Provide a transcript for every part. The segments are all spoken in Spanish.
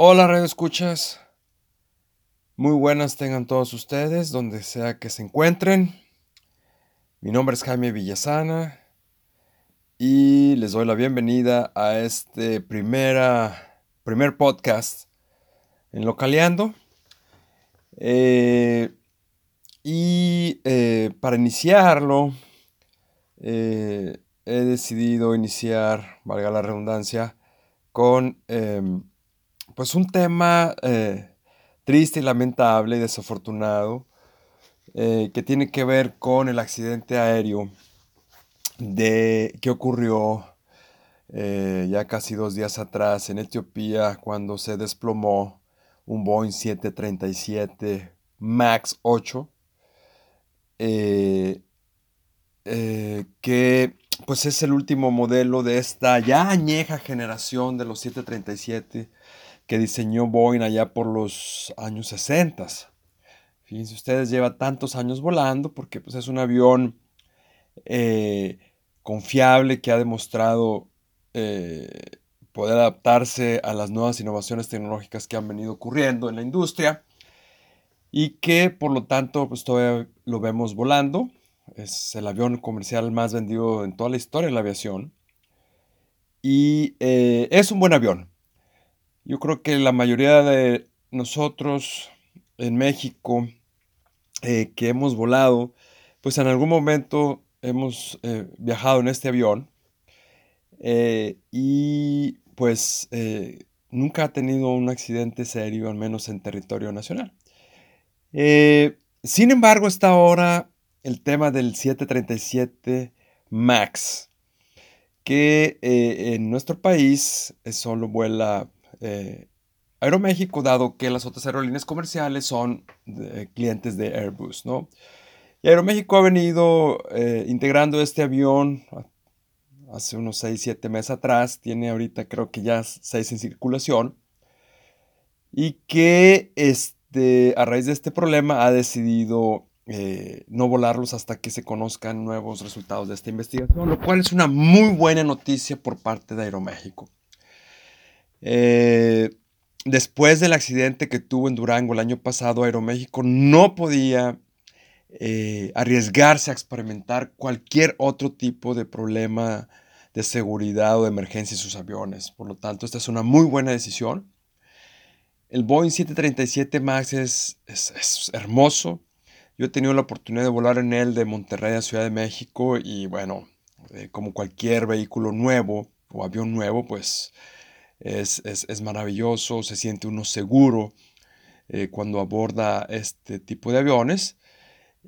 Hola, radio escuchas. Muy buenas tengan todos ustedes, donde sea que se encuentren. Mi nombre es Jaime Villasana y les doy la bienvenida a este primera, primer podcast en Localeando. Eh, y eh, para iniciarlo, eh, he decidido iniciar, valga la redundancia, con em, pues un tema eh, triste y lamentable y desafortunado eh, que tiene que ver con el accidente aéreo de, que ocurrió eh, ya casi dos días atrás en Etiopía cuando se desplomó un Boeing 737 MAX 8 que pues es el último modelo de esta ya añeja generación de los 737 que diseñó Boeing allá por los años 60. Fíjense ustedes, lleva tantos años volando porque pues, es un avión eh, confiable que ha demostrado eh, poder adaptarse a las nuevas innovaciones tecnológicas que han venido ocurriendo en la industria y que por lo tanto pues, todavía lo vemos volando. Es el avión comercial más vendido en toda la historia de la aviación. Y eh, es un buen avión. Yo creo que la mayoría de nosotros en México eh, que hemos volado, pues en algún momento hemos eh, viajado en este avión eh, y pues nunca ha tenido un accidente serio, al menos en territorio nacional. sin embargo, está ahora el tema del 737 MAX, que en nuestro país solo vuela eh, Aeroméxico, dado que las otras aerolíneas comerciales son clientes de Airbus, ¿no? Y Aeroméxico ha venido eh, integrando este avión hace unos 6, 7 meses atrás, tiene ahorita creo que ya 6 en circulación, y que este, a raíz de este problema ha decidido eh, no volarlos hasta que se conozcan nuevos resultados de esta investigación, lo cual es una muy buena noticia por parte de Aeroméxico. Eh, después del accidente que tuvo en Durango el año pasado, Aeroméxico no podía eh, arriesgarse a experimentar cualquier otro tipo de problema de seguridad o de emergencia en sus aviones. Por lo tanto, esta es una muy buena decisión. El Boeing 737 MAX es, es, hermoso. Yo he tenido la oportunidad de volar en él de Monterrey a Ciudad de México y bueno, eh, como cualquier vehículo nuevo o avión nuevo, pues es, maravilloso, se siente uno seguro eh, cuando aborda este tipo de aviones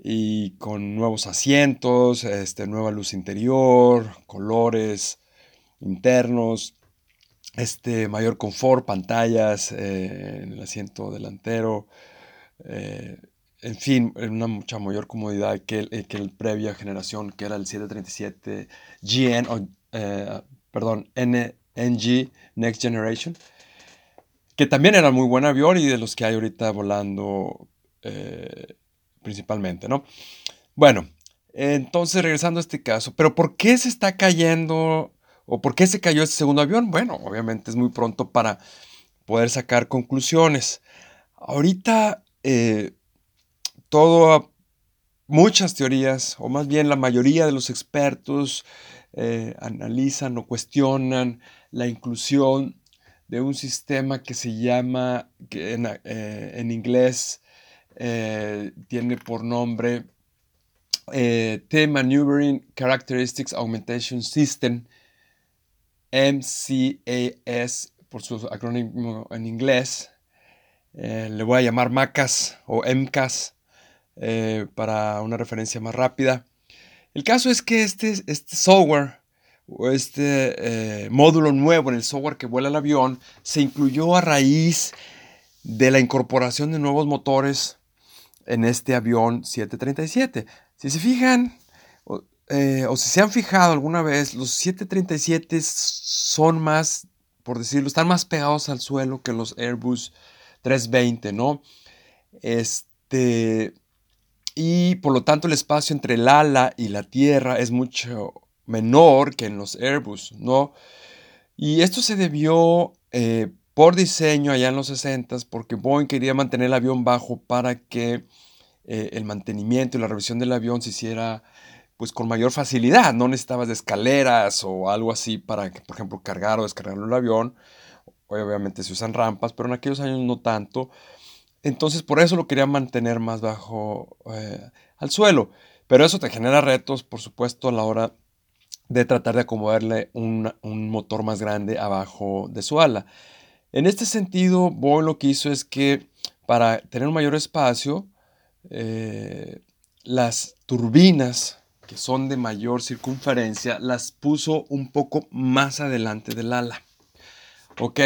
y con nuevos asientos, este, nueva luz interior, colores internos, este, mayor confort, pantallas eh, en el asiento delantero, eh, en fin, una mucha mayor comodidad que el, que el previa generación que era el 737 GN, o, perdón, N, NG Next Generation, que también era muy buen avión y de los que hay ahorita volando eh, principalmente, ¿no? Bueno, entonces regresando a este caso, pero ¿por qué se está cayendo o por qué se cayó este segundo avión? Bueno, obviamente es muy pronto para poder sacar conclusiones. Ahorita eh, todo, muchas teorías, o más bien la mayoría de los expertos eh, analizan o cuestionan la inclusión de un sistema que se llama, que en, eh, inglés eh, tiene por nombre eh, Maneuvering Characteristics Augmentation System, MCAS por su acrónimo en inglés. Eh, le voy a llamar MACAS o MCAS para una referencia más rápida. El caso es que este, este software este eh, módulo nuevo en el software que vuela el avión se incluyó a raíz de la incorporación de nuevos motores en este avión 737. Si se fijan, o, eh, o si se han fijado alguna vez, los 737 son más, por decirlo, están más pegados al suelo que los Airbus 320, ¿no? Este, y por lo tanto el espacio entre el ala y la tierra es mucho menor que en los Airbus, ¿no? Y esto se debió eh, por diseño allá en los 60 porque Boeing quería mantener el avión bajo para que eh, el mantenimiento y la revisión del avión se hiciera pues con mayor facilidad. No necesitabas de escaleras o algo así para por ejemplo, cargar o descargar el avión. Obviamente se usan rampas, pero en aquellos años no tanto. Entonces por eso lo quería mantener más bajo eh, al suelo. Pero eso te genera retos, por supuesto, a la hora de tratar de acomodarle un, motor más grande abajo de su ala. En este sentido, Boeing lo que hizo es que para tener un mayor espacio, eh, las turbinas que son de mayor circunferencia las puso un poco más adelante del ala. ¿Ok?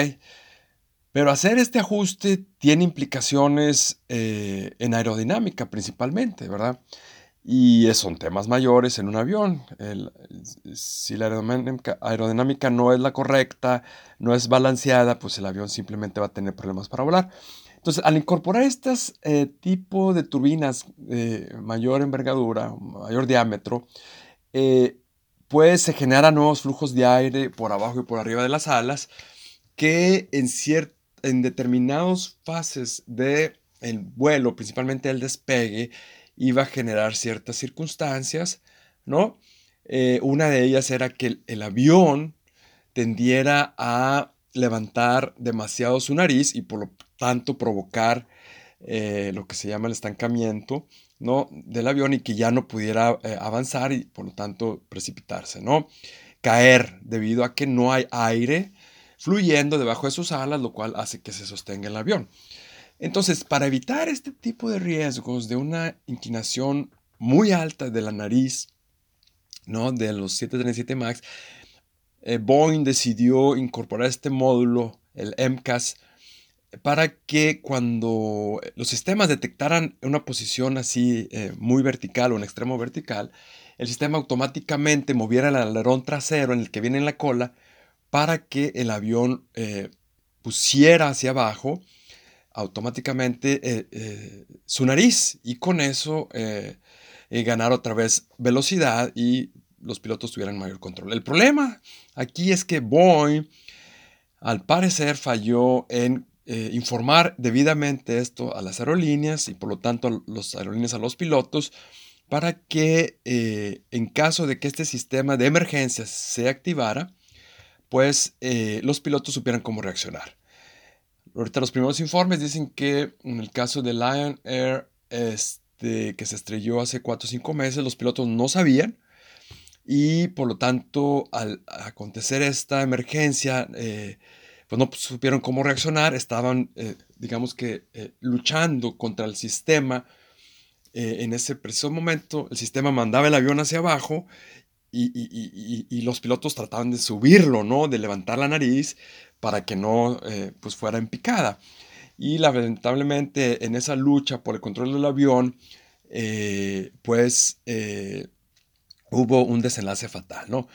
Pero hacer este ajuste tiene implicaciones eh, en aerodinámica principalmente, ¿verdad? Y son temas mayores en un avión. si la aerodinámica, no es la correcta, no es balanceada, pues el avión simplemente va a tener problemas para volar. Entonces, al incorporar este tipo de turbinas de mayor envergadura, mayor diámetro, eh, pues se generan nuevos flujos de aire por abajo y por arriba de las alas que en en determinadas fases del el vuelo, principalmente el despegue, iba a generar ciertas circunstancias, ¿no? Eh, una de ellas era que el, avión tendiera a levantar demasiado su nariz y por lo tanto provocar eh, lo que se llama el estancamiento ¿no? del avión y que ya no pudiera eh, avanzar y por lo tanto precipitarse, ¿no? Caer debido a que no hay aire fluyendo debajo de sus alas, lo cual hace que se sostenga el avión. Entonces, para evitar este tipo de riesgos de una inclinación muy alta de la nariz, ¿no? de los 737 MAX, eh, Boeing decidió incorporar este módulo, el MCAS, para que cuando los sistemas detectaran una posición así eh, muy vertical o en extremo vertical, el sistema automáticamente moviera el alerón trasero en el que viene en la cola para que el avión eh, pusiera hacia abajo automáticamente eh, eh, su nariz y con eso ganar otra vez velocidad y los pilotos tuvieran mayor control. El problema aquí es que Boeing al parecer falló en informar debidamente esto a las aerolíneas y por lo tanto a los aerolíneas a los pilotos para que en caso de que este sistema de emergencia se activara, pues eh, los pilotos supieran cómo reaccionar. Ahorita los primeros informes dicen que en el caso de Lion Air, este, que se estrelló hace 4 o 5 meses, los pilotos no sabían y por lo tanto al acontecer esta emergencia, eh, pues no supieron cómo reaccionar, estaban, eh, digamos que, luchando contra el sistema. en ese preciso momento, el sistema mandaba el avión hacia abajo y, los pilotos trataban de subirlo, ¿no? De levantar la nariz para que no eh, pues fuera en picada. Y lamentablemente en esa lucha por el control del avión, eh, pues eh, hubo un desenlace fatal, ¿no?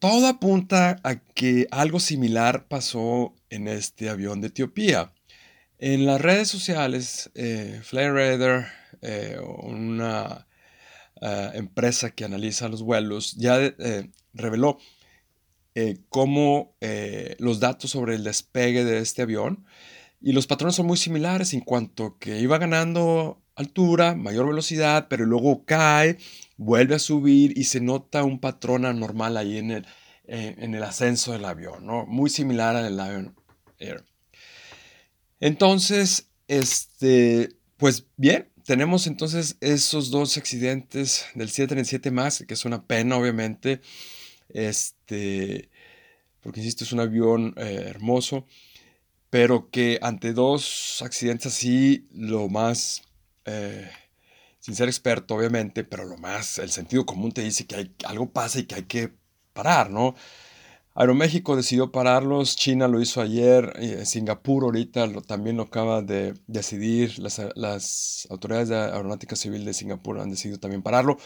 Todo apunta a que algo similar pasó en este avión de Etiopía. En las redes sociales, eh, una empresa que analiza los vuelos ya reveló eh, cómo los datos sobre el despegue de este avión y los patrones son muy similares en cuanto que iba ganando altura, mayor velocidad, pero luego cae, vuelve a subir y se nota un patrón anormal ahí en el, en el ascenso del avión, ¿no? Muy similar al Lion Air. Entonces, este, pues bien, tenemos entonces esos dos accidentes del 737 más, que es una pena, obviamente. Este, porque insisto, es un avión eh, hermoso, pero que ante dos accidentes así, lo más, eh, sin ser experto, obviamente, pero lo más, el sentido común te dice que hay, algo pasa y que hay que parar, ¿no? Aeroméxico decidió pararlos, China lo hizo ayer, eh, Singapur ahorita también lo acaba de decidir, las, autoridades de aeronáutica civil de Singapur han decidido también pararlo.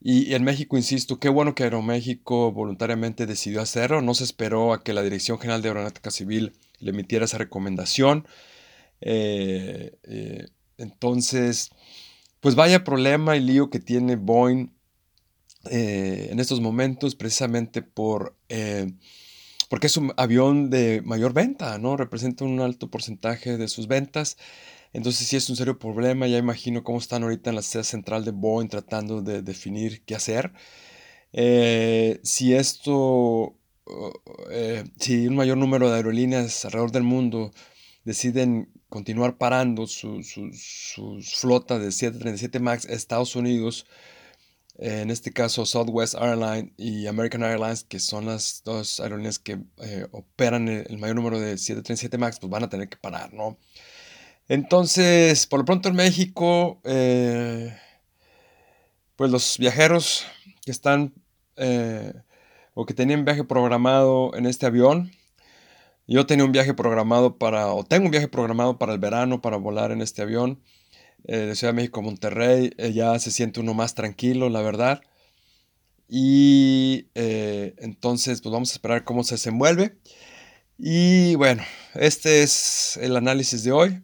Y, en México, insisto, qué bueno que Aeroméxico voluntariamente decidió hacerlo, no se esperó a que la Dirección General de Aeronáutica Civil le emitiera esa recomendación. Eh, eh, entonces, pues vaya problema y lío que tiene Boeing eh, en estos momentos precisamente por eh, porque es un avión de mayor venta, ¿no? Representa un alto porcentaje de sus ventas. Entonces sí es un serio problema. Ya imagino cómo están ahorita en la sede central de Boeing tratando de definir qué hacer. Eh, si esto, eh, si un mayor número de aerolíneas alrededor del mundo deciden continuar parando su, flota de 737 MAX a Estados Unidos, en este caso Southwest Airlines y American Airlines, que son las dos aerolíneas que eh, operan el, mayor número de 737 MAX, pues van a tener que parar, ¿no? Entonces, por lo pronto en México, eh, pues los viajeros que están eh, o que tenían viaje programado en este avión, yo tenía un viaje programado para, o tengo un viaje programado para el verano para volar en este avión eh, de Ciudad de México a Monterrey. Ya se siente uno más tranquilo, la verdad. Y entonces, pues vamos a esperar cómo se desenvuelve. Y bueno, este es el análisis de hoy.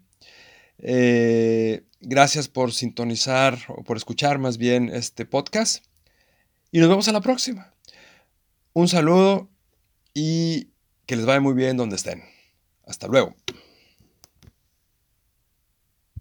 Gracias por sintonizar o por escuchar más bien este podcast. Y nos vemos a la próxima. Un saludo y que les vaya muy bien donde estén. Hasta luego.